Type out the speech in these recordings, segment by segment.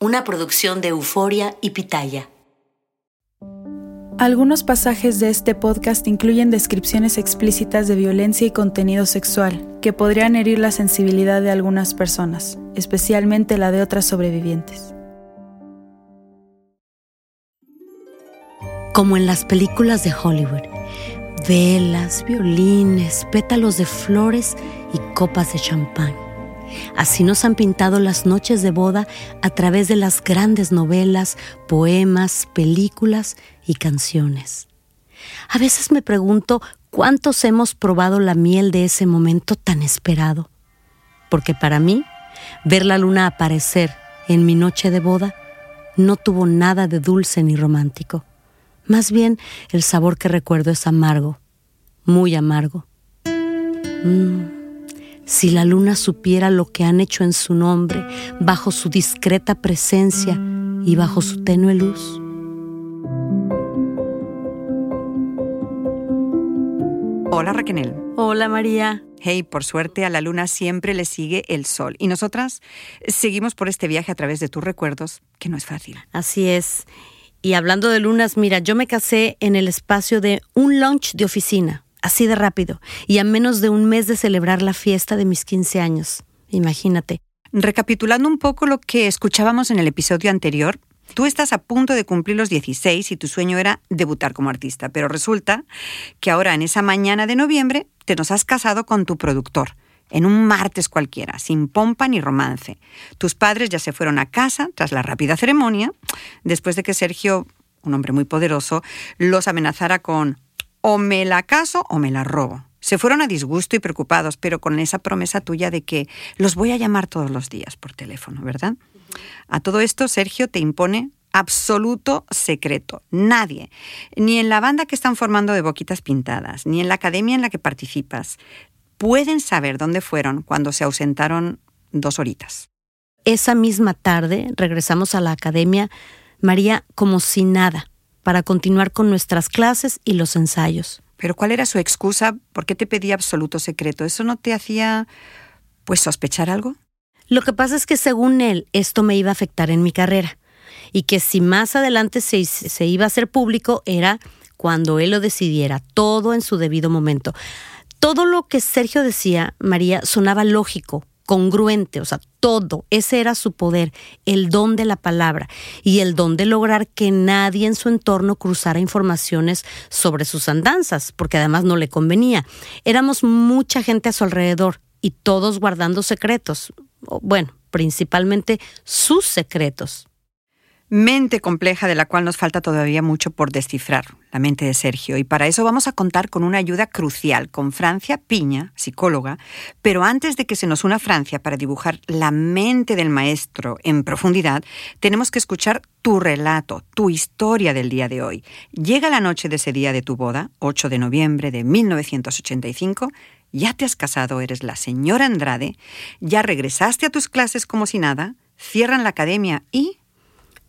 Una producción de Euforia y Pitaya. Algunos pasajes de este podcast incluyen descripciones explícitas de violencia y contenido sexual que podrían herir la sensibilidad de algunas personas, especialmente la de otras sobrevivientes. Como en las películas de Hollywood, velas, violines, pétalos de flores y copas de champán. Así nos han pintado las noches de boda a través de las grandes novelas, poemas, películas y canciones. A veces me pregunto cuántos hemos probado la miel de ese momento tan esperado. Porque para mí, ver la luna aparecer en mi noche de boda no tuvo nada de dulce ni romántico. Más bien, el sabor que recuerdo es amargo, muy amargo. Mm. Si la luna supiera lo que han hecho en su nombre, bajo su discreta presencia y bajo su tenue luz. Hola Raquel. Hola María. Hey, por suerte a la luna siempre le sigue el sol. Y nosotras seguimos por este viaje a través de tus recuerdos, que no es fácil. Así es. Y hablando de lunas, mira, yo me casé en el espacio de un lunch de oficina así de rápido, y a menos de un mes de celebrar la fiesta de mis 15 años. Imagínate. Recapitulando un poco lo que escuchábamos en el episodio anterior, tú estás a punto de cumplir los 16 y tu sueño era debutar como artista, pero resulta que ahora en esa mañana de noviembre te nos has casado con tu productor en un martes cualquiera, sin pompa ni romance. Tus padres ya se fueron a casa tras la rápida ceremonia, después de que Sergio, un hombre muy poderoso, los amenazara con o me la caso o me la robo. Se fueron a disgusto y preocupados, pero con esa promesa tuya de que los voy a llamar todos los días por teléfono, ¿verdad? A todo esto, Sergio te impone absoluto secreto. Nadie, ni en la banda que están formando de Boquitas Pintadas, ni en la academia en la que participas, pueden saber dónde fueron cuando se ausentaron dos horitas. Esa misma tarde regresamos a la academia, María, como si nada para continuar con nuestras clases y los ensayos. Pero ¿cuál era su excusa? ¿Por qué te pedía absoluto secreto? ¿Eso no te hacía, pues, sospechar algo? Lo que pasa es que según él, esto me iba a afectar en mi carrera. Y que si más adelante se, se iba a hacer público era cuando él lo decidiera, todo en su debido momento. Todo lo que Sergio decía, María, sonaba lógico, congruente, o sea, todo. Ese era su poder, el don de la palabra y el don de lograr que nadie en su entorno cruzara informaciones sobre sus andanzas, porque además no le convenía. Éramos mucha gente a su alrededor y todos guardando secretos. Bueno, principalmente sus secretos mente compleja de la cual nos falta todavía mucho por descifrar, la mente de Sergio. Y para eso vamos a contar con una ayuda crucial, con Francia Piña, psicóloga. Pero antes de que se nos una Francia para dibujar la mente del maestro en profundidad, tenemos que escuchar tu relato, tu historia del día de hoy. Llega la noche de ese día de tu boda, 8 de noviembre de 1985. Ya te has casado, eres la señora Andrade, ya regresaste a tus clases como si nada, cierran la academia y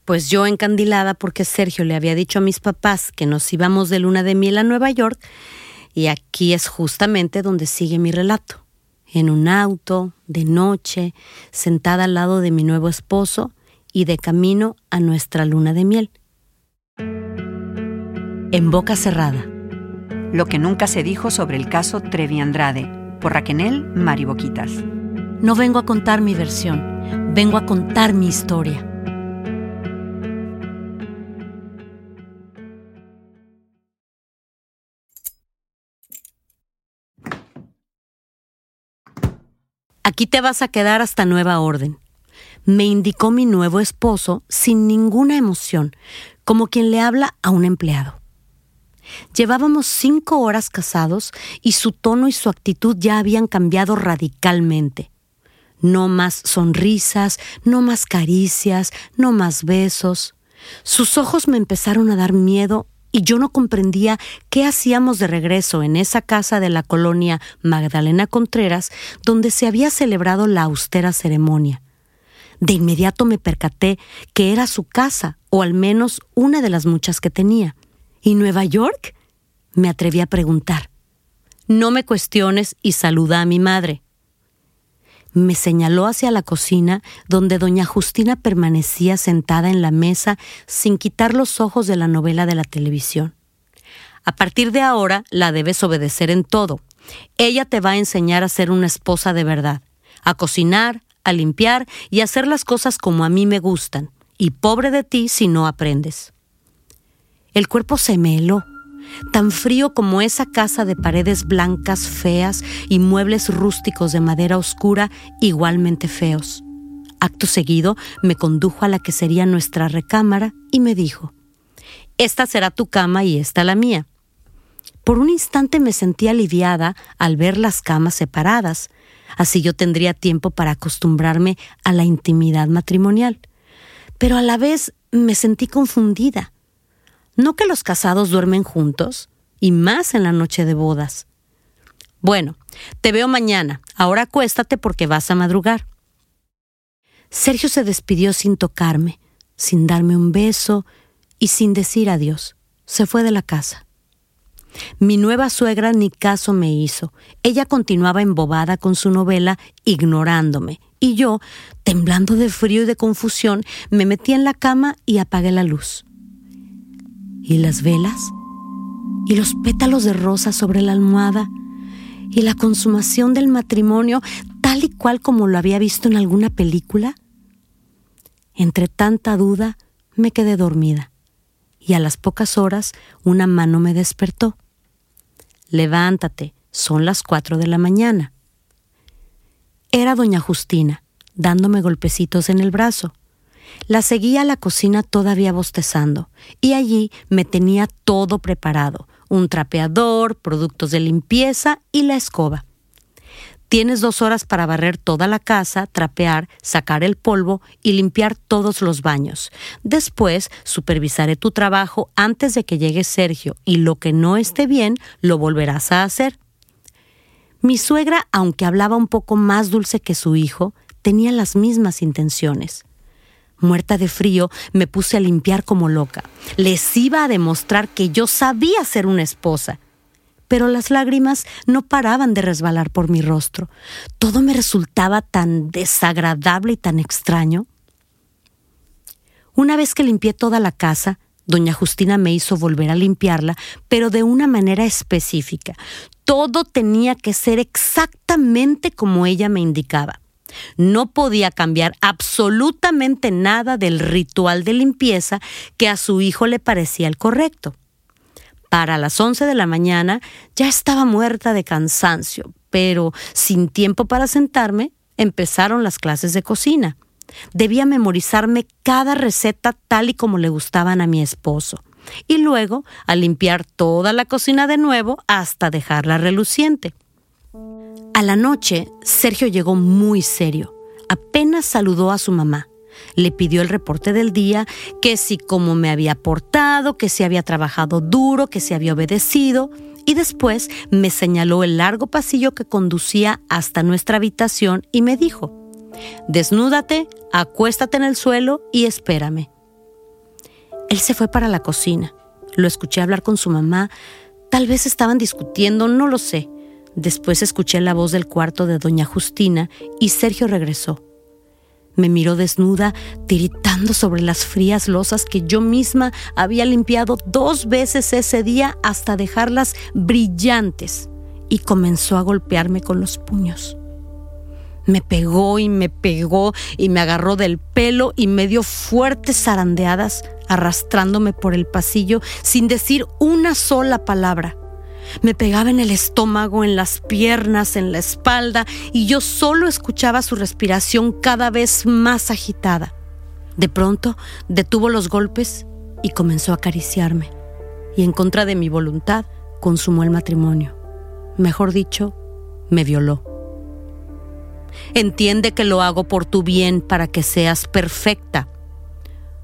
Pues yo encandilada porque Sergio le había dicho a mis papás que nos íbamos de luna de miel a Nueva York, y aquí es justamente donde sigue mi relato. En un auto, de noche, sentada al lado de mi nuevo esposo y de camino a nuestra luna de miel. En boca cerrada. Lo que nunca se dijo sobre el caso Trevi Andrade, por Raquenel Mariboquitas. No vengo a contar mi versión, vengo a contar mi historia. Aquí te vas a quedar hasta nueva orden. Me indicó mi nuevo esposo sin ninguna emoción, como quien le habla a un empleado. Llevábamos cinco horas casados y su tono y su actitud ya habían cambiado radicalmente. No más sonrisas, no más caricias, no más besos. Sus ojos me empezaron a dar miedo y yo no comprendía qué hacíamos de regreso en esa casa de la colonia Magdalena Contreras, donde se había celebrado la austera ceremonia. De inmediato me percaté que era su casa, o al menos una de las muchas que tenía. ¿Y Nueva York? me atreví a preguntar. No me cuestiones y saluda a mi madre. Me señaló hacia la cocina, donde doña Justina permanecía sentada en la mesa sin quitar los ojos de la novela de la televisión. A partir de ahora la debes obedecer en todo. Ella te va a enseñar a ser una esposa de verdad, a cocinar, a limpiar y hacer las cosas como a mí me gustan. Y pobre de ti si no aprendes. El cuerpo se me heló, tan frío como esa casa de paredes blancas feas y muebles rústicos de madera oscura igualmente feos. Acto seguido me condujo a la que sería nuestra recámara y me dijo, Esta será tu cama y esta la mía. Por un instante me sentí aliviada al ver las camas separadas, Así yo tendría tiempo para acostumbrarme a la intimidad matrimonial. Pero a la vez me sentí confundida. ¿No que los casados duermen juntos? Y más en la noche de bodas. Bueno, te veo mañana. Ahora acuéstate porque vas a madrugar. Sergio se despidió sin tocarme, sin darme un beso y sin decir adiós. Se fue de la casa. Mi nueva suegra ni caso me hizo. Ella continuaba embobada con su novela, ignorándome. Y yo, temblando de frío y de confusión, me metí en la cama y apagué la luz. ¿Y las velas? ¿Y los pétalos de rosa sobre la almohada? ¿Y la consumación del matrimonio tal y cual como lo había visto en alguna película? Entre tanta duda, me quedé dormida y a las pocas horas una mano me despertó. Levántate, son las cuatro de la mañana. Era doña Justina, dándome golpecitos en el brazo. La seguía a la cocina todavía bostezando, y allí me tenía todo preparado, un trapeador, productos de limpieza y la escoba. Tienes dos horas para barrer toda la casa, trapear, sacar el polvo y limpiar todos los baños. Después supervisaré tu trabajo antes de que llegue Sergio y lo que no esté bien lo volverás a hacer. Mi suegra, aunque hablaba un poco más dulce que su hijo, tenía las mismas intenciones. Muerta de frío, me puse a limpiar como loca. Les iba a demostrar que yo sabía ser una esposa pero las lágrimas no paraban de resbalar por mi rostro. Todo me resultaba tan desagradable y tan extraño. Una vez que limpié toda la casa, doña Justina me hizo volver a limpiarla, pero de una manera específica. Todo tenía que ser exactamente como ella me indicaba. No podía cambiar absolutamente nada del ritual de limpieza que a su hijo le parecía el correcto. Para las 11 de la mañana ya estaba muerta de cansancio, pero sin tiempo para sentarme, empezaron las clases de cocina. Debía memorizarme cada receta tal y como le gustaban a mi esposo, y luego a limpiar toda la cocina de nuevo hasta dejarla reluciente. A la noche, Sergio llegó muy serio. Apenas saludó a su mamá. Le pidió el reporte del día, que si cómo me había portado, que si había trabajado duro, que si había obedecido, y después me señaló el largo pasillo que conducía hasta nuestra habitación y me dijo, Desnúdate, acuéstate en el suelo y espérame. Él se fue para la cocina. Lo escuché hablar con su mamá. Tal vez estaban discutiendo, no lo sé. Después escuché la voz del cuarto de doña Justina y Sergio regresó. Me miró desnuda, tiritando sobre las frías losas que yo misma había limpiado dos veces ese día hasta dejarlas brillantes, y comenzó a golpearme con los puños. Me pegó y me pegó y me agarró del pelo y me dio fuertes zarandeadas, arrastrándome por el pasillo sin decir una sola palabra. Me pegaba en el estómago, en las piernas, en la espalda, y yo solo escuchaba su respiración cada vez más agitada. De pronto detuvo los golpes y comenzó a acariciarme, y en contra de mi voluntad consumó el matrimonio. Mejor dicho, me violó. Entiende que lo hago por tu bien para que seas perfecta.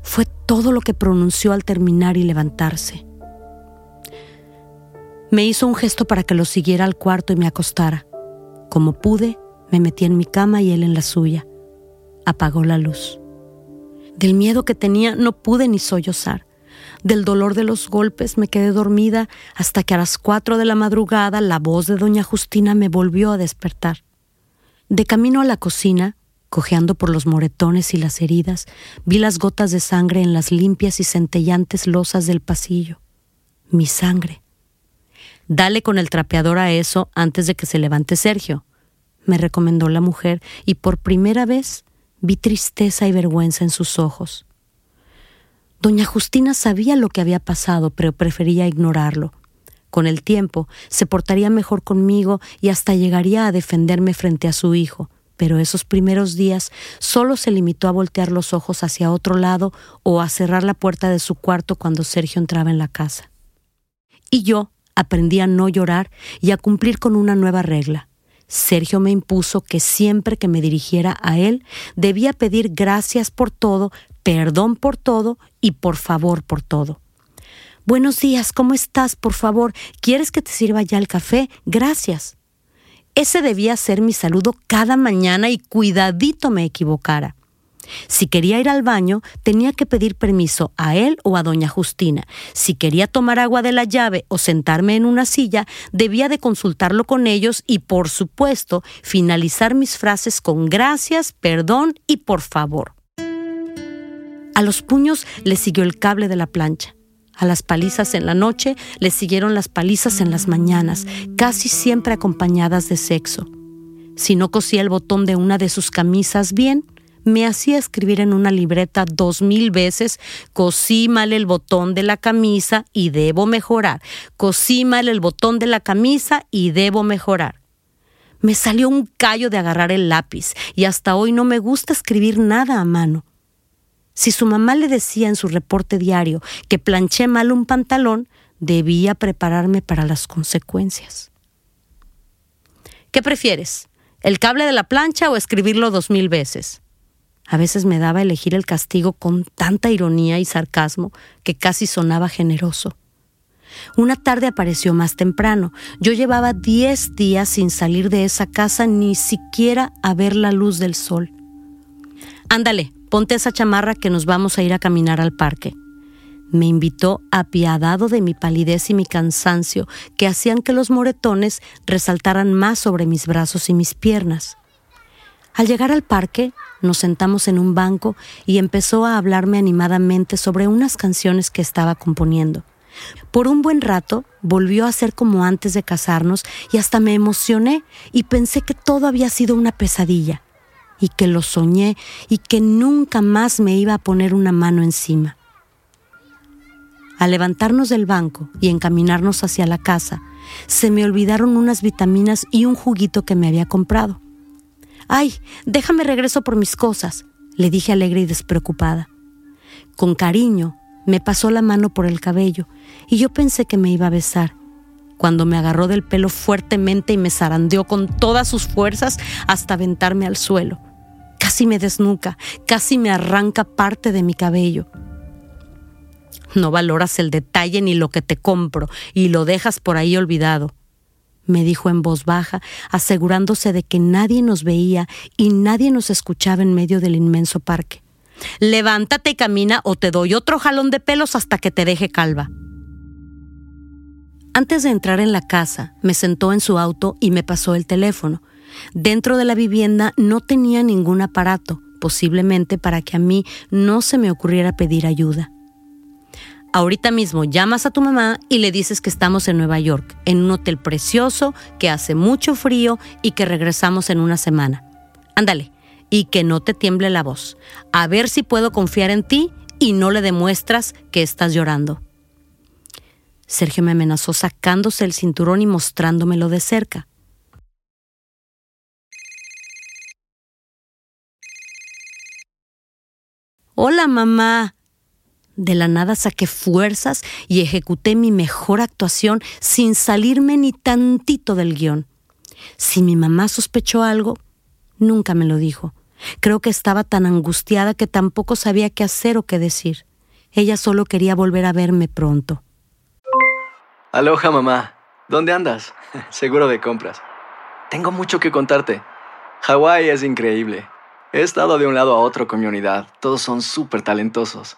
Fue todo lo que pronunció al terminar y levantarse. Me hizo un gesto para que lo siguiera al cuarto y me acostara. Como pude, me metí en mi cama y él en la suya. Apagó la luz. Del miedo que tenía no pude ni sollozar. Del dolor de los golpes me quedé dormida hasta que a las cuatro de la madrugada la voz de doña Justina me volvió a despertar. De camino a la cocina, cojeando por los moretones y las heridas, vi las gotas de sangre en las limpias y centellantes losas del pasillo. Mi sangre. Dale con el trapeador a eso antes de que se levante Sergio, me recomendó la mujer, y por primera vez vi tristeza y vergüenza en sus ojos. Doña Justina sabía lo que había pasado, pero prefería ignorarlo. Con el tiempo se portaría mejor conmigo y hasta llegaría a defenderme frente a su hijo, pero esos primeros días solo se limitó a voltear los ojos hacia otro lado o a cerrar la puerta de su cuarto cuando Sergio entraba en la casa. Y yo, aprendí a no llorar y a cumplir con una nueva regla. Sergio me impuso que siempre que me dirigiera a él debía pedir gracias por todo, perdón por todo y por favor por todo. Buenos días, ¿cómo estás? Por favor, ¿quieres que te sirva ya el café? Gracias. Ese debía ser mi saludo cada mañana y cuidadito me equivocara. Si quería ir al baño, tenía que pedir permiso a él o a doña Justina. Si quería tomar agua de la llave o sentarme en una silla, debía de consultarlo con ellos y, por supuesto, finalizar mis frases con gracias, perdón y por favor. A los puños le siguió el cable de la plancha. A las palizas en la noche le siguieron las palizas en las mañanas, casi siempre acompañadas de sexo. Si no cosía el botón de una de sus camisas bien, me hacía escribir en una libreta dos mil veces, cosí mal el botón de la camisa y debo mejorar, cosí mal el botón de la camisa y debo mejorar. Me salió un callo de agarrar el lápiz y hasta hoy no me gusta escribir nada a mano. Si su mamá le decía en su reporte diario que planché mal un pantalón, debía prepararme para las consecuencias. ¿Qué prefieres? ¿El cable de la plancha o escribirlo dos mil veces? A veces me daba elegir el castigo con tanta ironía y sarcasmo que casi sonaba generoso. Una tarde apareció más temprano. Yo llevaba diez días sin salir de esa casa ni siquiera a ver la luz del sol. Ándale, ponte esa chamarra que nos vamos a ir a caminar al parque. Me invitó apiadado de mi palidez y mi cansancio que hacían que los moretones resaltaran más sobre mis brazos y mis piernas. Al llegar al parque, nos sentamos en un banco y empezó a hablarme animadamente sobre unas canciones que estaba componiendo. Por un buen rato volvió a ser como antes de casarnos y hasta me emocioné y pensé que todo había sido una pesadilla y que lo soñé y que nunca más me iba a poner una mano encima. Al levantarnos del banco y encaminarnos hacia la casa, se me olvidaron unas vitaminas y un juguito que me había comprado. Ay, déjame regreso por mis cosas, le dije alegre y despreocupada. Con cariño me pasó la mano por el cabello y yo pensé que me iba a besar, cuando me agarró del pelo fuertemente y me zarandeó con todas sus fuerzas hasta aventarme al suelo. Casi me desnuca, casi me arranca parte de mi cabello. No valoras el detalle ni lo que te compro y lo dejas por ahí olvidado me dijo en voz baja, asegurándose de que nadie nos veía y nadie nos escuchaba en medio del inmenso parque. Levántate y camina o te doy otro jalón de pelos hasta que te deje calva. Antes de entrar en la casa, me sentó en su auto y me pasó el teléfono. Dentro de la vivienda no tenía ningún aparato, posiblemente para que a mí no se me ocurriera pedir ayuda. Ahorita mismo llamas a tu mamá y le dices que estamos en Nueva York, en un hotel precioso, que hace mucho frío y que regresamos en una semana. Ándale, y que no te tiemble la voz. A ver si puedo confiar en ti y no le demuestras que estás llorando. Sergio me amenazó sacándose el cinturón y mostrándomelo de cerca. Hola, mamá. De la nada saqué fuerzas y ejecuté mi mejor actuación sin salirme ni tantito del guion. Si mi mamá sospechó algo, nunca me lo dijo. Creo que estaba tan angustiada que tampoco sabía qué hacer o qué decir. Ella solo quería volver a verme pronto. Aloha, mamá. ¿Dónde andas? Seguro de compras. Tengo mucho que contarte. Hawái es increíble. He estado de un lado a otro con mi unidad. Todos son súper talentosos.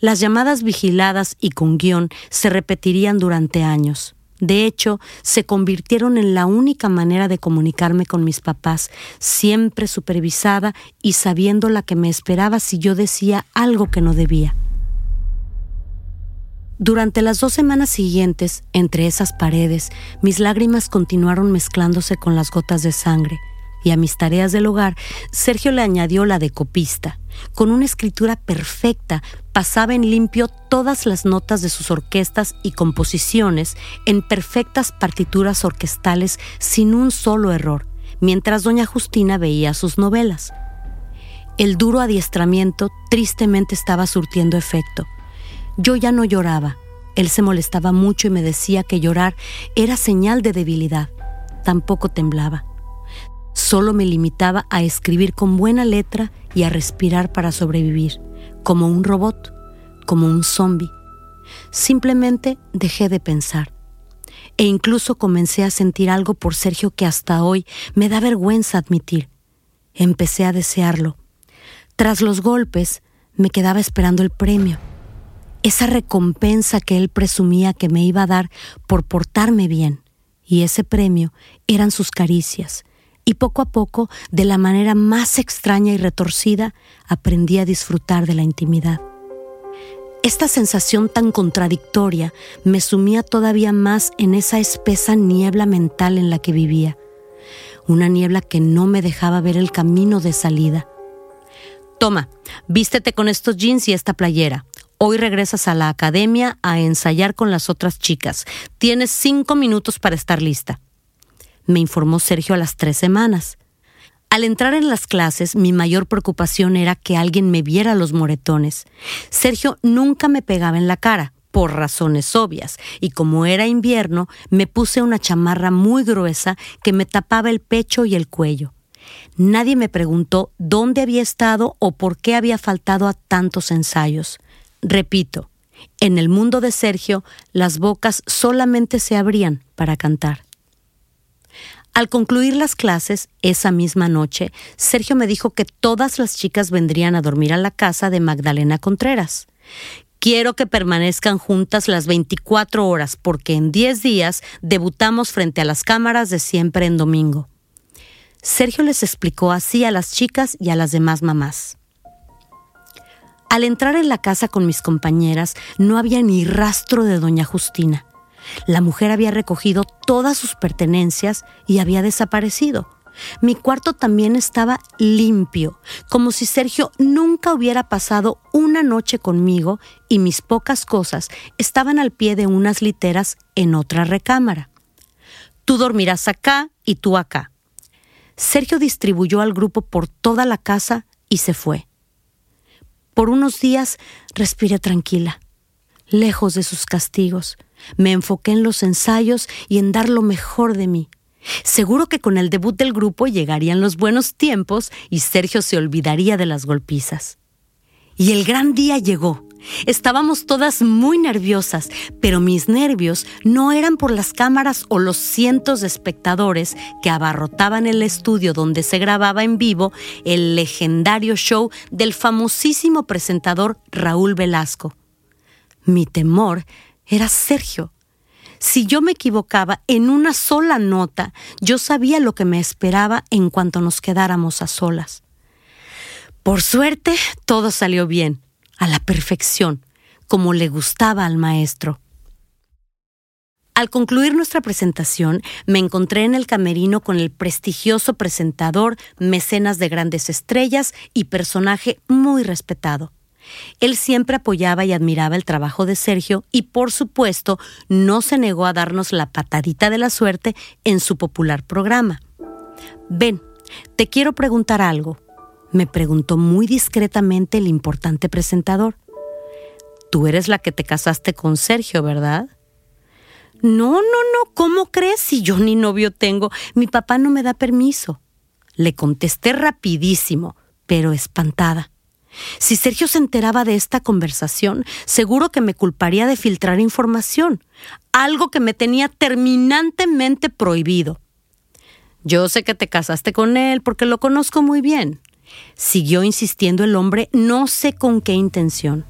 Las llamadas vigiladas y con guion se repetirían durante años. De hecho, se convirtieron en la única manera de comunicarme con mis papás, siempre supervisada y sabiendo la que me esperaba si yo decía algo que no debía. Durante las dos semanas siguientes, entre esas paredes, mis lágrimas continuaron mezclándose con las gotas de sangre y a mis tareas del hogar, Sergio le añadió la de copista. Con una escritura perfecta, pasaba en limpio todas las notas de sus orquestas y composiciones en perfectas partituras orquestales sin un solo error, mientras doña Justina veía sus novelas. El duro adiestramiento tristemente estaba surtiendo efecto. Yo ya no lloraba. Él se molestaba mucho y me decía que llorar era señal de debilidad. Tampoco temblaba. Solo me limitaba a escribir con buena letra y a respirar para sobrevivir, como un robot, como un zombie. Simplemente dejé de pensar. E incluso comencé a sentir algo por Sergio que hasta hoy me da vergüenza admitir. Empecé a desearlo. Tras los golpes, me quedaba esperando el premio. Esa recompensa que él presumía que me iba a dar por portarme bien. Y ese premio eran sus caricias, y poco a poco, de la manera más extraña y retorcida, aprendí a disfrutar de la intimidad. Esta sensación tan contradictoria me sumía todavía más en esa espesa niebla mental en la que vivía, una niebla que no me dejaba ver el camino de salida. Toma, vístete con estos jeans y esta playera. Hoy regresas a la academia a ensayar con las otras chicas. Tienes cinco minutos para estar lista me informó Sergio a las tres semanas. Al entrar en las clases, mi mayor preocupación era que alguien me viera los moretones. Sergio nunca me pegaba en la cara, por razones obvias, y como era invierno, me puse una chamarra muy gruesa que me tapaba el pecho y el cuello. Nadie me preguntó dónde había estado o por qué había faltado a tantos ensayos. Repito, en el mundo de Sergio, las bocas solamente se abrían para cantar. Al concluir las clases, esa misma noche, Sergio me dijo que todas las chicas vendrían a dormir a la casa de Magdalena Contreras. Quiero que permanezcan juntas las 24 horas porque en 10 días debutamos frente a las cámaras de siempre en domingo. Sergio les explicó así a las chicas y a las demás mamás. Al entrar en la casa con mis compañeras no había ni rastro de doña Justina. La mujer había recogido todas sus pertenencias y había desaparecido. Mi cuarto también estaba limpio, como si Sergio nunca hubiera pasado una noche conmigo y mis pocas cosas estaban al pie de unas literas en otra recámara. Tú dormirás acá y tú acá. Sergio distribuyó al grupo por toda la casa y se fue. Por unos días respiré tranquila, lejos de sus castigos. Me enfoqué en los ensayos y en dar lo mejor de mí. Seguro que con el debut del grupo llegarían los buenos tiempos y Sergio se olvidaría de las golpizas. Y el gran día llegó. Estábamos todas muy nerviosas, pero mis nervios no eran por las cámaras o los cientos de espectadores que abarrotaban el estudio donde se grababa en vivo el legendario show del famosísimo presentador Raúl Velasco. Mi temor era Sergio. Si yo me equivocaba en una sola nota, yo sabía lo que me esperaba en cuanto nos quedáramos a solas. Por suerte, todo salió bien, a la perfección, como le gustaba al maestro. Al concluir nuestra presentación, me encontré en el camerino con el prestigioso presentador, mecenas de grandes estrellas y personaje muy respetado. Él siempre apoyaba y admiraba el trabajo de Sergio y, por supuesto, no se negó a darnos la patadita de la suerte en su popular programa. Ven, te quiero preguntar algo, me preguntó muy discretamente el importante presentador. Tú eres la que te casaste con Sergio, ¿verdad? No, no, no, ¿cómo crees si yo ni novio tengo? Mi papá no me da permiso. Le contesté rapidísimo, pero espantada. Si Sergio se enteraba de esta conversación, seguro que me culparía de filtrar información, algo que me tenía terminantemente prohibido. Yo sé que te casaste con él porque lo conozco muy bien. Siguió insistiendo el hombre, no sé con qué intención.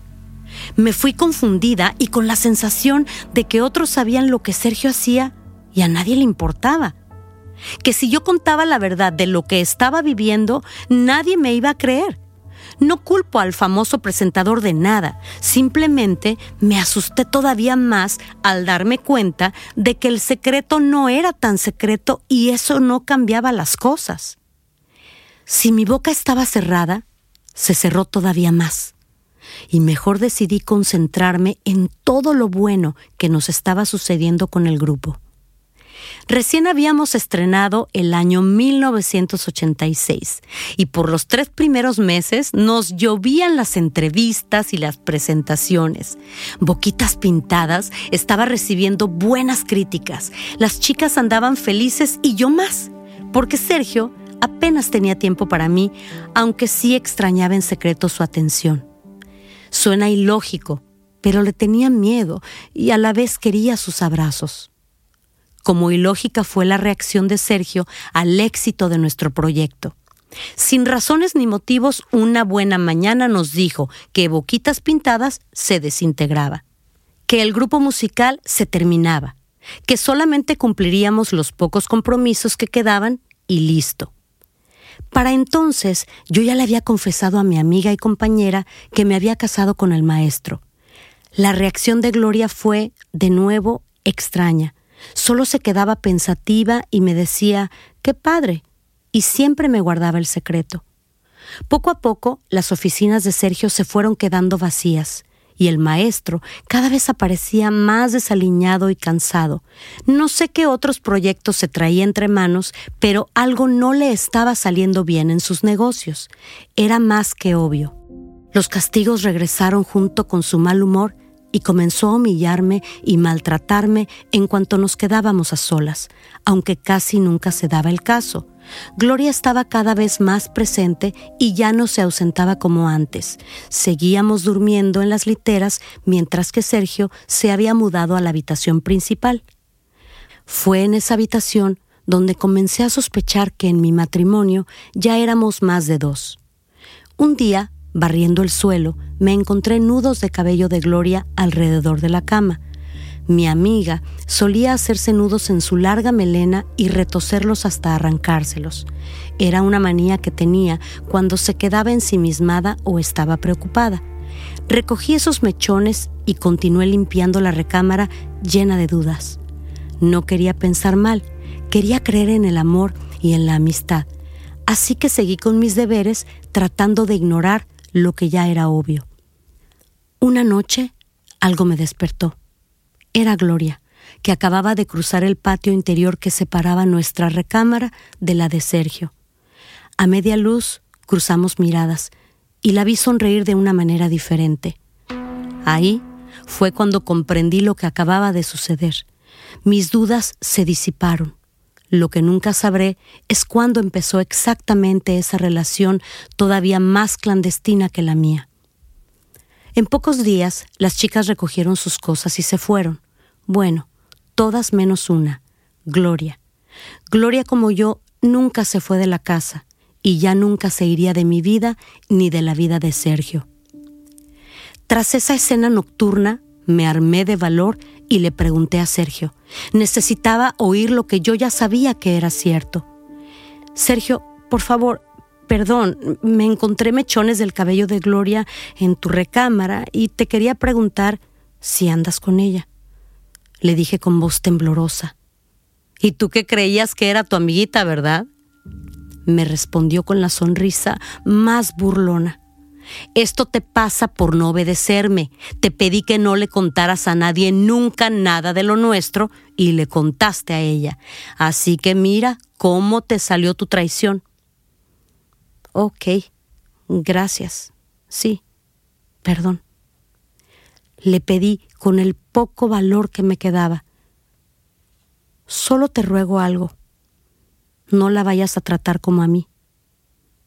Me fui confundida y con la sensación de que otros sabían lo que Sergio hacía y a nadie le importaba. Que si yo contaba la verdad de lo que estaba viviendo, nadie me iba a creer no culpo al famoso presentador de nada, simplemente me asusté todavía más al darme cuenta de que el secreto no era tan secreto y eso no cambiaba las cosas. Si mi boca estaba cerrada, se cerró todavía más. Y mejor decidí concentrarme en todo lo bueno que nos estaba sucediendo con el grupo. Recién habíamos estrenado el año 1986 y por los tres primeros meses nos llovían las entrevistas y las presentaciones. Boquitas Pintadas estaba recibiendo buenas críticas. Las chicas andaban felices y yo más, porque Sergio apenas tenía tiempo para mí, aunque sí extrañaba en secreto su atención. Suena ilógico, pero le tenía miedo y a la vez quería sus abrazos como ilógica fue la reacción de Sergio al éxito de nuestro proyecto. Sin razones ni motivos, una buena mañana nos dijo que Boquitas Pintadas se desintegraba, que el grupo musical se terminaba, que solamente cumpliríamos los pocos compromisos que quedaban y listo. Para entonces yo ya le había confesado a mi amiga y compañera que me había casado con el maestro. La reacción de Gloria fue, de nuevo, extraña. Solo se quedaba pensativa y me decía, qué padre, y siempre me guardaba el secreto. Poco a poco las oficinas de Sergio se fueron quedando vacías y el maestro cada vez aparecía más desaliñado y cansado. No sé qué otros proyectos se traía entre manos, pero algo no le estaba saliendo bien en sus negocios. Era más que obvio. Los castigos regresaron junto con su mal humor y comenzó a humillarme y maltratarme en cuanto nos quedábamos a solas, aunque casi nunca se daba el caso. Gloria estaba cada vez más presente y ya no se ausentaba como antes. Seguíamos durmiendo en las literas mientras que Sergio se había mudado a la habitación principal. Fue en esa habitación donde comencé a sospechar que en mi matrimonio ya éramos más de dos. Un día, barriendo el suelo, me encontré nudos de cabello de Gloria alrededor de la cama. Mi amiga solía hacerse nudos en su larga melena y retocerlos hasta arrancárselos. Era una manía que tenía cuando se quedaba ensimismada o estaba preocupada. Recogí esos mechones y continué limpiando la recámara llena de dudas. No quería pensar mal, quería creer en el amor y en la amistad. Así que seguí con mis deberes tratando de ignorar lo que ya era obvio. Una noche algo me despertó. Era Gloria, que acababa de cruzar el patio interior que separaba nuestra recámara de la de Sergio. A media luz cruzamos miradas y la vi sonreír de una manera diferente. Ahí fue cuando comprendí lo que acababa de suceder. Mis dudas se disiparon. Lo que nunca sabré es cuándo empezó exactamente esa relación todavía más clandestina que la mía. En pocos días las chicas recogieron sus cosas y se fueron. Bueno, todas menos una, Gloria. Gloria como yo nunca se fue de la casa y ya nunca se iría de mi vida ni de la vida de Sergio. Tras esa escena nocturna, me armé de valor y le pregunté a Sergio. Necesitaba oír lo que yo ya sabía que era cierto. Sergio, por favor, perdón, me encontré mechones del cabello de Gloria en tu recámara y te quería preguntar si andas con ella. Le dije con voz temblorosa. ¿Y tú qué creías que era tu amiguita, verdad? Me respondió con la sonrisa más burlona. Esto te pasa por no obedecerme. Te pedí que no le contaras a nadie nunca nada de lo nuestro y le contaste a ella. Así que mira cómo te salió tu traición. Ok, gracias. Sí, perdón. Le pedí con el poco valor que me quedaba. Solo te ruego algo. No la vayas a tratar como a mí.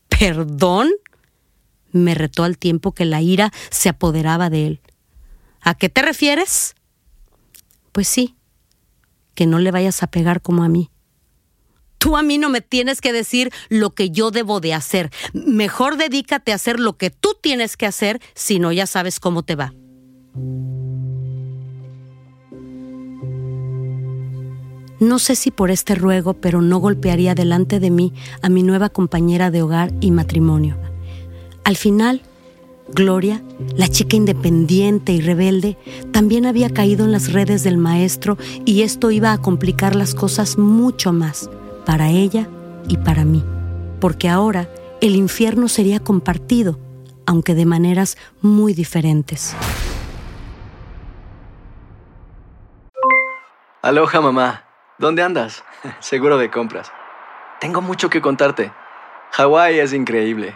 ¿Perdón? Me retó al tiempo que la ira se apoderaba de él. ¿A qué te refieres? Pues sí, que no le vayas a pegar como a mí. Tú a mí no me tienes que decir lo que yo debo de hacer. Mejor dedícate a hacer lo que tú tienes que hacer si no ya sabes cómo te va. No sé si por este ruego, pero no golpearía delante de mí a mi nueva compañera de hogar y matrimonio. Al final, Gloria, la chica independiente y rebelde, también había caído en las redes del maestro y esto iba a complicar las cosas mucho más para ella y para mí, porque ahora el infierno sería compartido, aunque de maneras muy diferentes. Aloha mamá, ¿dónde andas? Seguro de compras. Tengo mucho que contarte. Hawái es increíble.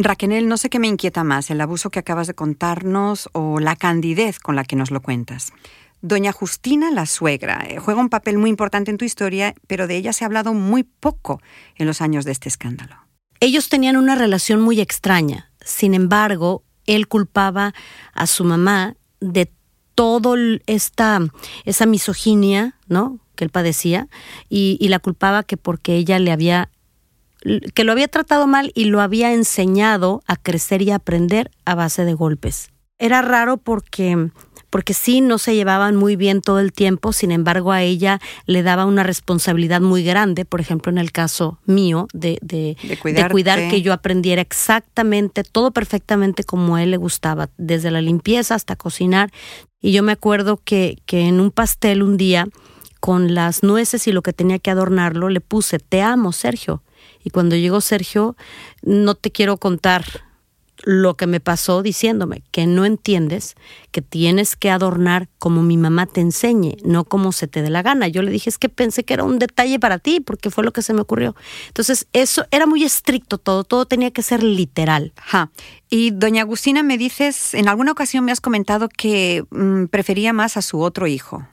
Raquel, no sé qué me inquieta más, el abuso que acabas de contarnos o la candidez con la que nos lo cuentas. Doña Justina, la suegra, eh, juega un papel muy importante en tu historia, pero de ella se ha hablado muy poco en los años de este escándalo. Ellos tenían una relación muy extraña. Sin embargo, él culpaba a su mamá de todo esta, esa misoginia, ¿no? Que él padecía y, y la culpaba que porque ella le había que lo había tratado mal y lo había enseñado a crecer y a aprender a base de golpes. Era raro porque porque sí no se llevaban muy bien todo el tiempo, sin embargo a ella le daba una responsabilidad muy grande, por ejemplo en el caso mío, de, de, cuidar que yo aprendiera exactamente, todo perfectamente como a él le gustaba, desde la limpieza hasta cocinar. Y yo me acuerdo que, que en un pastel un día, con las nueces y lo que tenía que adornarlo, le puse, te amo, Sergio. Y cuando llegó Sergio, no te quiero contar lo que me pasó diciéndome que no entiendes que tienes que adornar como mi mamá te enseñe, no como se te dé la gana. Yo le dije, es que pensé que era un detalle para ti, porque fue lo que se me ocurrió. Entonces, eso era muy estricto todo, todo tenía que ser literal. Y doña Agustina, me dices, en alguna ocasión me has comentado que mm, prefería más a su otro hijo.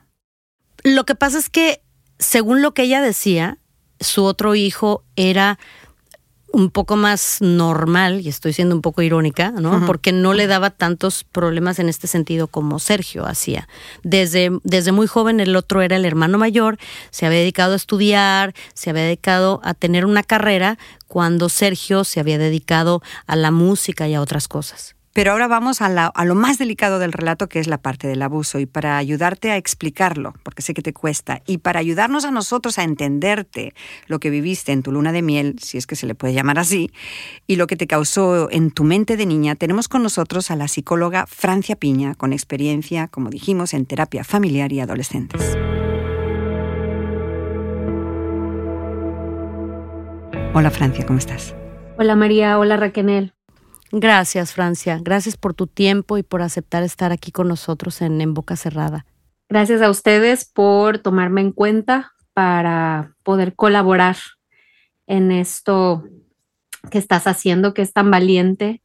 Lo que pasa es que, según lo que ella decía, su otro hijo era un poco más normal, y estoy siendo un poco irónica, ¿no? Porque no le daba tantos problemas en este sentido como Sergio hacía. Desde, desde muy joven el otro era el hermano mayor, se había dedicado a estudiar, se había dedicado a tener una carrera, cuando Sergio se había dedicado a la música y a otras cosas. Pero ahora vamos a, lo más delicado del relato, que es la parte del abuso. Y para ayudarte a explicarlo, porque sé que te cuesta, y para ayudarnos a nosotros a entenderte lo que viviste en tu luna de miel, si es que se le puede llamar así, y lo que te causó en tu mente de niña, tenemos con nosotros a la psicóloga Francia Piña, con experiencia, como dijimos, en terapia familiar y adolescentes. Hola Francia, ¿cómo estás? Hola María, hola Raquel. Gracias, Francia. Gracias por tu tiempo y por aceptar estar aquí con nosotros en, en Boca Cerrada. Gracias a ustedes por tomarme en cuenta para poder colaborar en esto que estás haciendo, que es tan valiente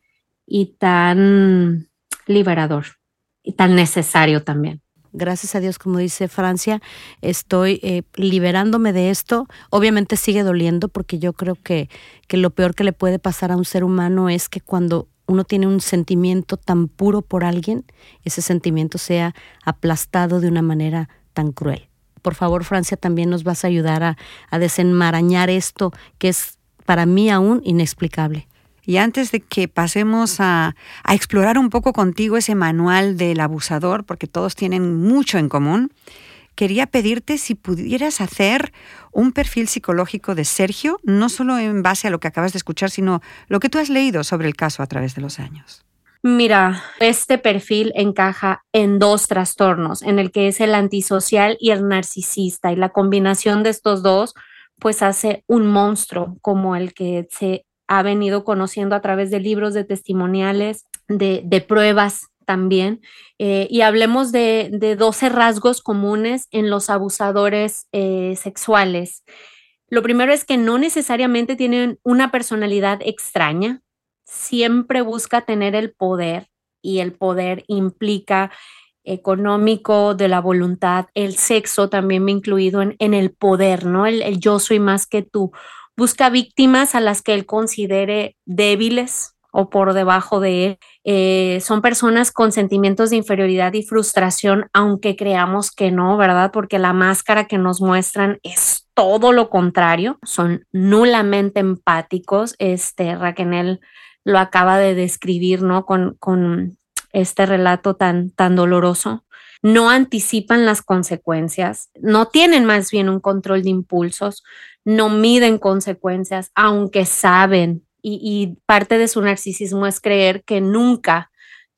y tan liberador y tan necesario también gracias a Dios, como dice Francia, estoy eh, liberándome de esto. Obviamente sigue doliendo porque yo creo que, que lo peor que le puede pasar a un ser humano es que cuando uno tiene un sentimiento tan puro por alguien, ese sentimiento sea aplastado de una manera tan cruel. Por favor, Francia, también nos vas a ayudar a, a desenmarañar esto que es para mí aún inexplicable. Y antes de que pasemos a, explorar un poco contigo ese manual del abusador, porque todos tienen mucho en común, quería pedirte si pudieras hacer un perfil psicológico de Sergio, no solo en base a lo que acabas de escuchar, sino lo que tú has leído sobre el caso a través de los años. Mira, este perfil encaja en dos trastornos, en el que es el antisocial y el narcisista, y la combinación de estos dos pues hace un monstruo como el que se ha venido conociendo a través de libros, de testimoniales, de, pruebas también. Eh, y hablemos de, de, 12 rasgos comunes en los abusadores eh, sexuales. Lo primero es que no necesariamente tienen una personalidad extraña, siempre busca tener el poder y el poder implica económico, de la voluntad, el sexo también me incluido en, en el poder, ¿no? el, yo soy más que tú busca víctimas a las que él considere débiles o por debajo de él. Eh, son personas con sentimientos de inferioridad y frustración, aunque creamos que no, ¿verdad? Porque la máscara que nos muestran es todo lo contrario. Son nulamente empáticos. Este, Raquel lo acaba de describir, ¿no? Con, con este relato tan, tan doloroso no anticipan las consecuencias, no tienen más bien un control de impulsos, no miden consecuencias, aunque saben, y, parte de su narcisismo es creer que nunca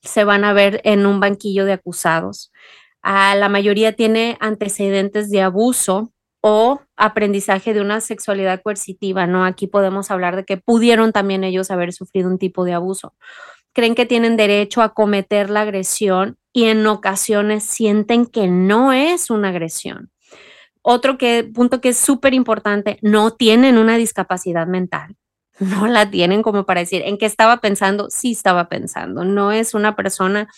se van a ver en un banquillo de acusados. A la mayoría tiene antecedentes de abuso o aprendizaje de una sexualidad coercitiva, ¿no? Aquí podemos hablar de que pudieron también ellos haber sufrido un tipo de abuso. Creen que tienen derecho a cometer la agresión y en ocasiones sienten que no es una agresión. Otro que, punto que es súper importante, no tienen una discapacidad mental. No la tienen como para decir, ¿en qué estaba pensando? Sí estaba pensando. No es una persona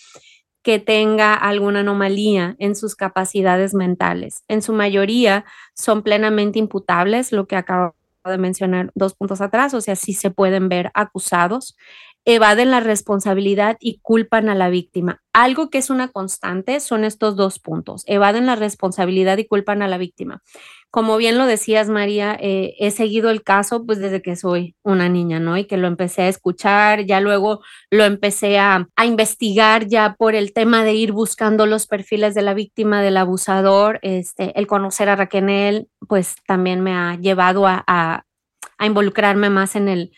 que tenga alguna anomalía en sus capacidades mentales. En su mayoría son plenamente imputables, lo que acabo de mencionar dos puntos atrás, o sea, sí se pueden ver acusados. Evaden la responsabilidad y culpan a la víctima. Algo que es una constante son estos dos puntos, evaden la responsabilidad y culpan a la víctima. Como bien lo decías, María, eh, he seguido el caso pues desde que soy una niña, ¿no? Y que lo empecé a escuchar, ya luego lo empecé a, investigar ya por el tema de ir buscando los perfiles de la víctima, del abusador, este, el conocer a Raquel, pues también me ha llevado a, a involucrarme más en el,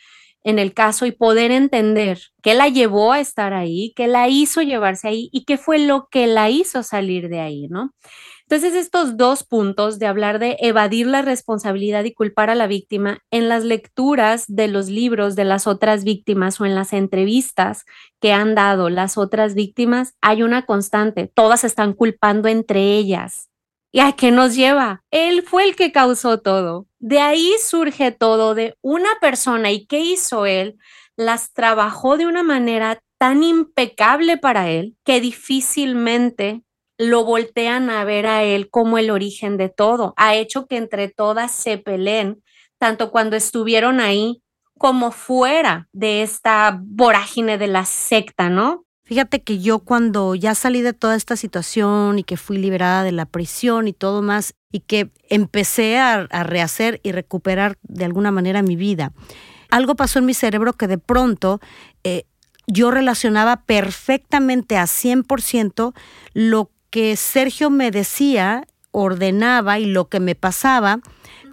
en el caso y poder entender qué la llevó a estar ahí, qué la hizo llevarse ahí y qué fue lo que la hizo salir de ahí, ¿no? Entonces, estos dos puntos de hablar de evadir la responsabilidad y culpar a la víctima en las lecturas de los libros de las otras víctimas o en las entrevistas que han dado las otras víctimas, hay una constante, todas están culpando entre ellas. ¿Y a qué nos lleva? Él fue el que causó todo. De ahí surge todo de una persona y qué hizo él, las trabajó de una manera tan impecable para él que difícilmente lo voltean a ver a él como el origen de todo. Ha hecho que entre todas se peleen, tanto cuando estuvieron ahí como fuera de esta vorágine de la secta, ¿no? Fíjate que yo cuando ya salí de toda esta situación y que fui liberada de la prisión y todo más, y que empecé a, rehacer y recuperar de alguna manera mi vida, algo pasó en mi cerebro que de pronto eh, yo relacionaba perfectamente a 100% lo que Sergio me decía, ordenaba y lo que me pasaba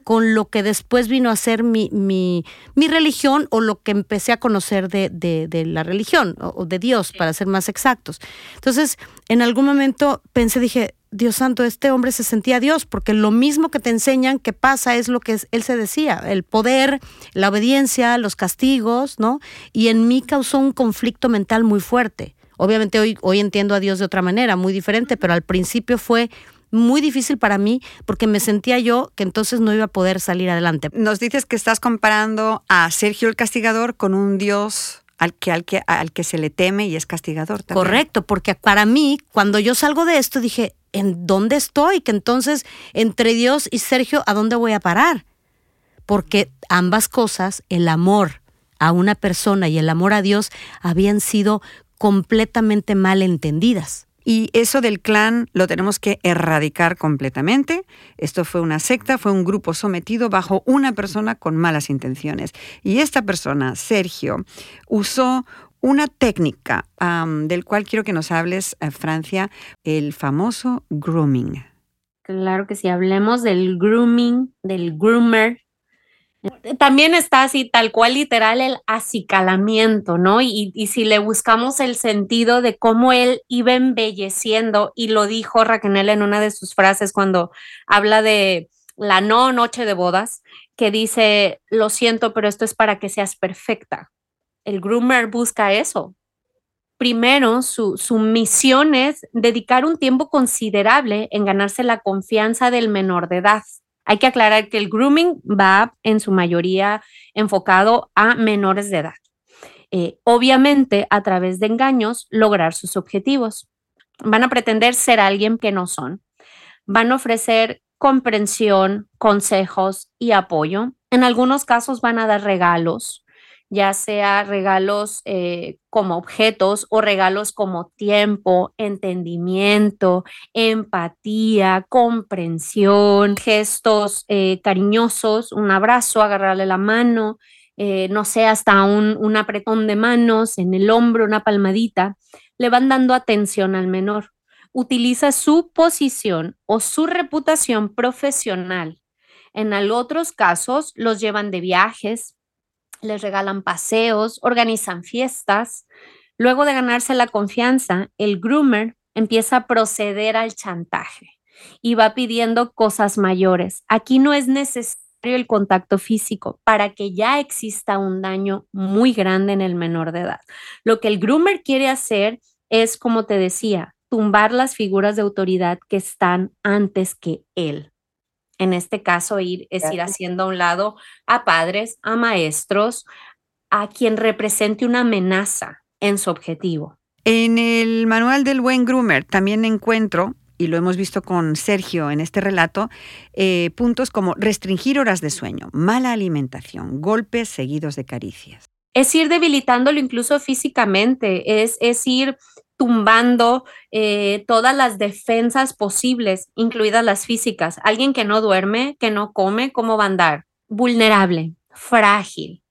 con lo que después vino a ser mi, mi, mi religión o lo que empecé a conocer de, de, la religión o, de Dios, para ser más exactos. Entonces, en algún momento pensé, dije, Dios santo, este hombre se sentía Dios, porque lo mismo que te enseñan que pasa es lo que él se decía, el poder, la obediencia, los castigos, ¿no? Y en mí causó un conflicto mental muy fuerte. Obviamente hoy, hoy entiendo a Dios de otra manera, muy diferente, pero al principio fue muy difícil para mí porque me sentía yo que entonces no iba a poder salir adelante. Nos dices que estás comparando a Sergio el Castigador con un Dios al que, al que, al que se le teme y es castigador también. Correcto, porque para mí, cuando yo salgo de esto, dije, ¿en dónde estoy? Que entonces, entre Dios y Sergio, ¿a dónde voy a parar? Porque ambas cosas, el amor a una persona y el amor a Dios, habían sido completamente mal entendidas. Y eso del clan lo tenemos que erradicar completamente. Esto fue una secta, fue un grupo sometido bajo una persona con malas intenciones. Y esta persona, Sergio, usó una técnica del cual quiero que nos hables, eh, Francia, el famoso grooming. Claro que sí, hablemos del grooming, del groomer, también está así, tal cual literal, el acicalamiento, ¿no? Y, si le buscamos el sentido de cómo él iba embelleciendo, y lo dijo Raquel en una de sus frases cuando habla de la no noche de bodas, que dice, lo siento, pero esto es para que seas perfecta. El groomer busca eso. Primero, su, su misión es dedicar un tiempo considerable en ganarse la confianza del menor de edad hay que aclarar que el grooming va en su mayoría enfocado a menores de edad. Eh, obviamente, a través de engaños, lograr sus objetivos. Van a pretender ser alguien que no son. Van a ofrecer comprensión, consejos y apoyo. En algunos casos van a dar regalos, ya sea regalos eh, como objetos o regalos como tiempo, entendimiento, empatía, comprensión, gestos eh, cariñosos, un abrazo, agarrarle la mano, eh, no sé, hasta un, un apretón de manos en el hombro, una palmadita, le van dando atención al menor. Utiliza su posición o su reputación profesional. En otros casos los llevan de viajes, les regalan paseos, organizan fiestas. Luego de ganarse la confianza, el groomer empieza a proceder al chantaje y va pidiendo cosas mayores. Aquí no es necesario el contacto físico para que ya exista un daño muy grande en el menor de edad. Lo que el groomer quiere hacer es, como te decía, tumbar las figuras de autoridad que están antes que él en este caso ir, es ir haciendo a un lado a padres, a maestros, a quien represente una amenaza en su objetivo. En el manual del buen groomer también encuentro, y lo hemos visto con Sergio en este relato, eh, puntos como restringir horas de sueño, mala alimentación, golpes seguidos de caricias. es ir debilitándolo incluso físicamente, es, es ir tumbando eh, todas las defensas posibles, incluidas las físicas. Alguien que no duerme, que no come, ¿cómo va a andar? Vulnerable, frágil.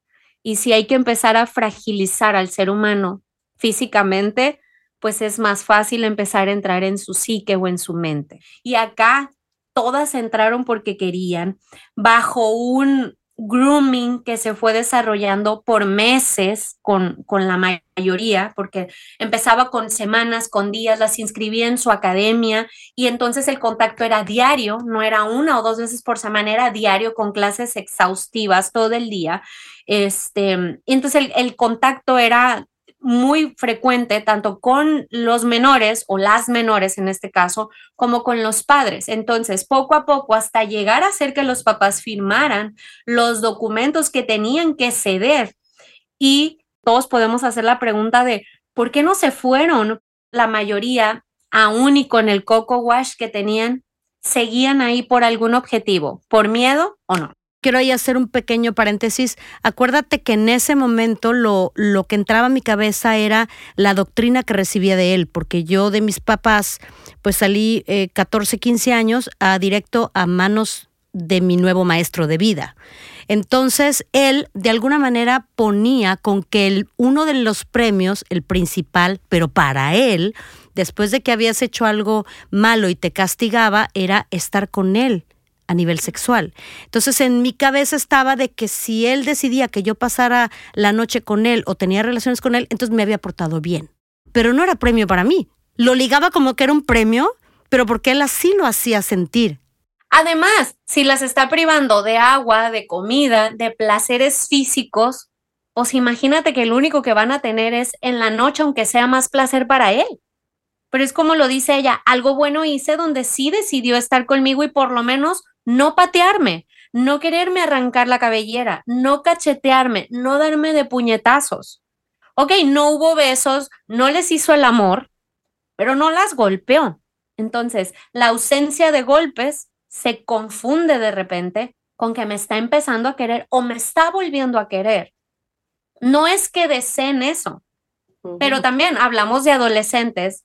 Y si hay que empezar a fragilizar al ser humano físicamente, pues es más fácil empezar a entrar en su psique o en su mente. Y acá todas entraron porque querían, bajo un grooming que se fue desarrollando por meses con, con, la mayoría, porque empezaba con semanas, con días, las inscribía en su academia y entonces el contacto era diario, no era una o dos veces por semana, era diario con clases exhaustivas todo el día. Este, entonces el, el contacto era muy frecuente tanto con los menores o las menores en este caso, como con los padres. Entonces, poco a poco, hasta llegar a hacer que los papás firmaran los documentos que tenían que ceder. Y todos podemos hacer la pregunta de, ¿por qué no se fueron? La mayoría, aún y con el coco wash que tenían, seguían ahí por algún objetivo, por miedo o no quiero ahí hacer un pequeño paréntesis. Acuérdate que en ese momento lo, lo que entraba a mi cabeza era la doctrina que recibía de él, porque yo de mis papás, pues salí 14, eh, 15 años a directo a manos de mi nuevo maestro de vida. Entonces, él de alguna manera ponía con que el, uno de los premios, el principal, pero para él, después de que habías hecho algo malo y te castigaba, era estar con él a nivel sexual. Entonces en mi cabeza estaba de que si él decidía que yo pasara la noche con él o tenía relaciones con él, entonces me había portado bien. Pero no era premio para mí. Lo ligaba como que era un premio, pero porque él así lo hacía sentir. Además, si las está privando de agua, de comida, de placeres físicos, pues imagínate que lo único que van a tener es en la noche, aunque sea más placer para él. Pero es como lo dice ella, algo bueno hice donde sí decidió estar conmigo y por lo menos no patearme, no quererme arrancar la cabellera, no cachetearme, no darme de puñetazos. Ok, no hubo besos, no les hizo el amor, pero no las golpeó. Entonces, la ausencia de golpes se confunde de repente con que me está empezando a querer o me está volviendo a querer. No es que deseen eso, pero también hablamos de adolescentes,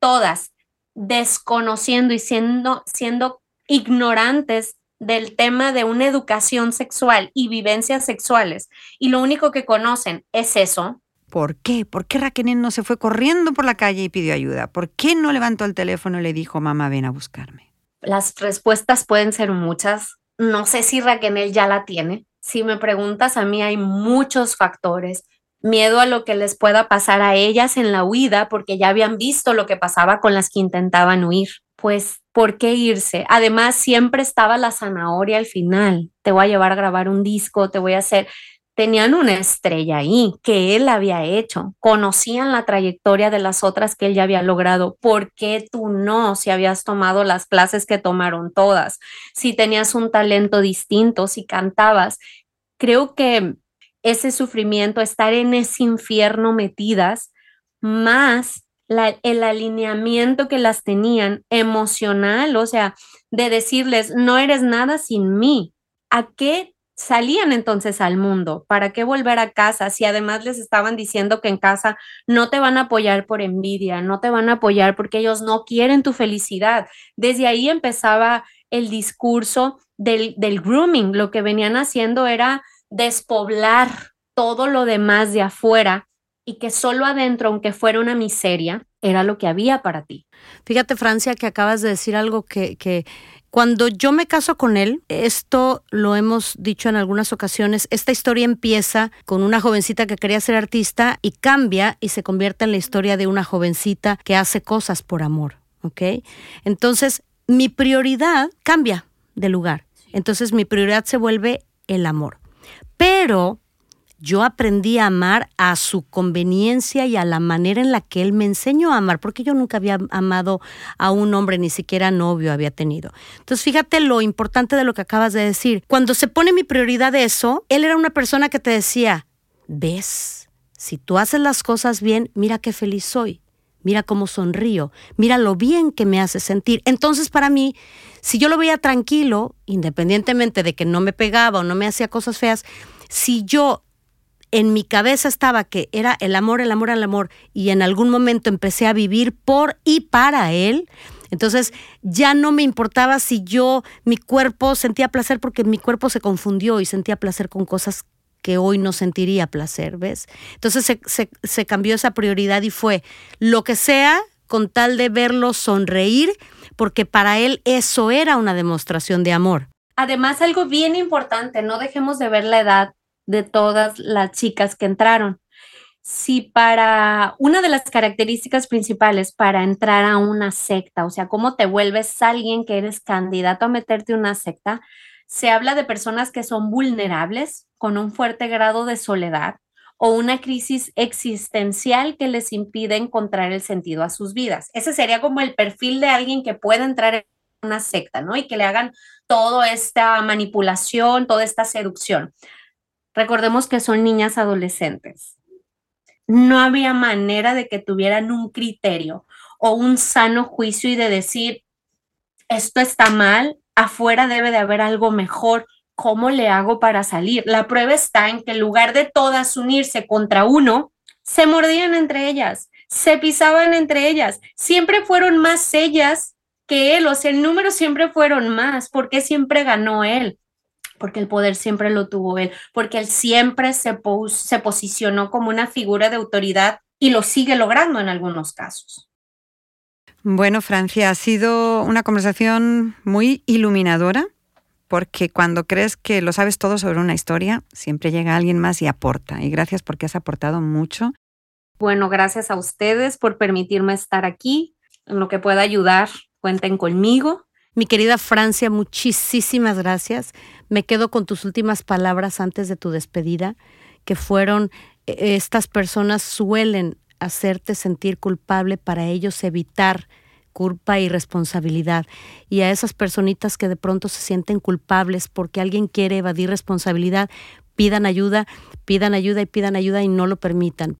todas desconociendo y siendo, siendo ignorantes del tema de una educación sexual y vivencias sexuales y lo único que conocen es eso. ¿Por qué? ¿Por qué Raquel no se fue corriendo por la calle y pidió ayuda? ¿Por qué no levantó el teléfono y le dijo, mamá, ven a buscarme? Las respuestas pueden ser muchas. No sé si Raquel ya la tiene. Si me preguntas, a mí hay muchos factores. Miedo a lo que les pueda pasar a ellas en la huida porque ya habían visto lo que pasaba con las que intentaban huir. Pues ¿por qué irse? Además, siempre estaba la zanahoria al final. Te voy a llevar a grabar un disco, te voy a hacer. Tenían una estrella ahí que él había hecho. Conocían la trayectoria de las otras que él ya había logrado. ¿Por qué tú no? Si habías tomado las clases que tomaron todas, si tenías un talento distinto, si cantabas. Creo que ese sufrimiento, estar en ese infierno metidas, más el alineamiento que las tenían emocional, o sea, de decirles, no eres nada sin mí. ¿A qué salían entonces al mundo? ¿Para qué volver a casa? Si además les estaban diciendo que en casa no te van a apoyar por envidia, no te van a apoyar porque ellos no quieren tu felicidad. Desde ahí empezaba el discurso del, del grooming. Lo que venían haciendo era despoblar todo lo demás de afuera y que solo adentro, aunque fuera una miseria, era lo que había para ti. Fíjate, Francia, que acabas de decir algo que, que cuando yo me caso con él, esto lo hemos dicho en algunas ocasiones, esta historia empieza con una jovencita que quería ser artista y cambia y se convierte en la historia de una jovencita que hace cosas por amor, ¿ok? Entonces, mi prioridad cambia de lugar. Entonces, mi prioridad se vuelve el amor. Pero yo aprendí a amar a su conveniencia y a la manera en la que él me enseñó a amar, porque yo nunca había amado a un hombre, ni siquiera novio había tenido. Entonces, fíjate lo importante de lo que acabas de decir. Cuando se pone mi prioridad eso, él era una persona que te decía, ves, si tú haces las cosas bien, mira qué feliz soy. Mira cómo sonrío, mira lo bien que me hace sentir. Entonces, para mí, si yo lo veía tranquilo, independientemente de que no me pegaba o no me hacía cosas feas, si yo en mi cabeza estaba que era el amor, el amor, el amor, y en algún momento empecé a vivir por y para él, entonces ya no me importaba si yo, mi cuerpo sentía placer porque mi cuerpo se confundió y sentía placer con cosas que hoy no sentiría placer, ¿ves? Entonces se, se cambió esa prioridad y fue lo que sea con tal de verlo sonreír, porque para él eso era una demostración de amor. Además, algo bien importante, no dejemos de ver la edad de todas las chicas que entraron. Si para una de las características principales para entrar a una secta, o sea, cómo te vuelves alguien que eres candidato a meterte en una secta, se habla de personas que son vulnerables, con un fuerte grado de soledad o una crisis existencial que les impide encontrar el sentido a sus vidas. Ese sería como el perfil de alguien que puede entrar en una secta, ¿no? Y que le hagan toda esta manipulación, toda esta seducción. Recordemos que son niñas adolescentes. No había manera de que tuvieran un criterio o un sano juicio y de decir, esto está mal, afuera debe de haber algo mejor, ¿cómo le hago para salir? La prueba está en que en lugar de todas unirse contra uno, se mordían entre ellas, se pisaban entre ellas, siempre fueron más ellas que él, o sea, el número siempre fueron más, porque siempre ganó él porque el poder siempre lo tuvo él, porque él siempre se, se posicionó como una figura de autoridad y lo sigue logrando en algunos casos. Bueno, Francia, ha sido una conversación muy iluminadora, porque cuando crees que lo sabes todo sobre una historia, siempre llega alguien más y aporta. Y gracias porque has aportado mucho. Bueno, gracias a ustedes por permitirme estar aquí. En lo que pueda ayudar, cuenten conmigo. Mi querida Francia, muchísimas gracias. Me quedo con tus últimas palabras antes de tu despedida, que fueron, e, estas personas suelen hacerte sentir culpable para ellos evitar culpa y responsabilidad. Y a esas personitas que de pronto se sienten culpables porque alguien quiere evadir responsabilidad, pidan ayuda, pidan ayuda y pidan ayuda y no lo permitan.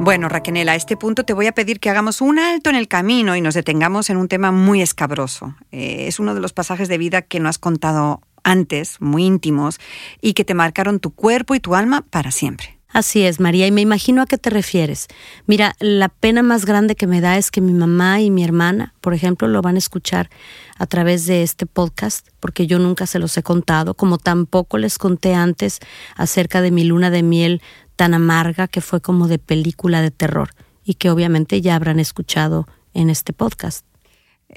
Bueno, Raquenela, a este punto te voy a pedir que hagamos un alto en el camino y nos detengamos en un tema muy escabroso. Eh, es uno de los pasajes de vida que no has contado antes, muy íntimos, y que te marcaron tu cuerpo y tu alma para siempre. Así es, María, y me imagino a qué te refieres. Mira, la pena más grande que me da es que mi mamá y mi hermana, por ejemplo, lo van a escuchar a través de este podcast, porque yo nunca se los he contado, como tampoco les conté antes acerca de mi luna de miel tan amarga que fue como de película de terror y que obviamente ya habrán escuchado en este podcast.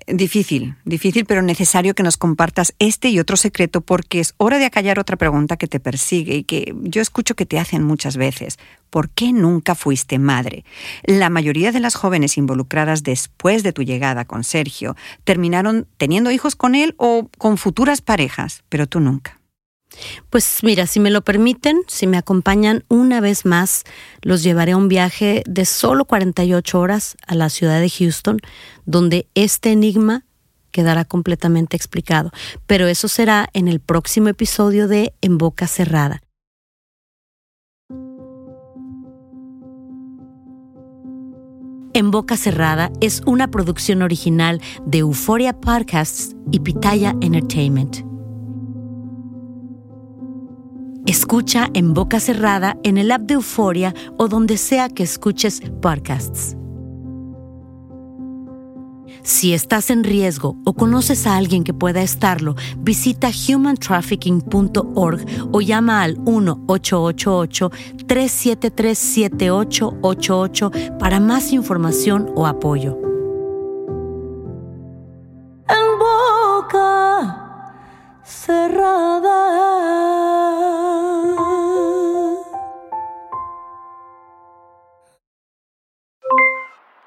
Difícil, difícil, pero necesario que nos compartas este y otro secreto porque es hora de acallar otra pregunta que te persigue y que yo escucho que te hacen muchas veces. ¿Por qué nunca fuiste madre? La mayoría de las jóvenes involucradas después de tu llegada con Sergio terminaron teniendo hijos con él o con futuras parejas, pero tú nunca. Pues mira, si me lo permiten, si me acompañan una vez más, los llevaré a un viaje de solo 48 horas a la ciudad de Houston, donde este enigma quedará completamente explicado. Pero eso será en el próximo episodio de En Boca Cerrada. En Boca Cerrada es una producción original de Euphoria Podcasts y Pitaya Entertainment. Escucha en boca cerrada en el app de Euforia o donde sea que escuches podcasts. Si estás en riesgo o conoces a alguien que pueda estarlo, visita humantrafficking.org o llama al 1-888-373-7888 para más información o apoyo. En boca cerrada.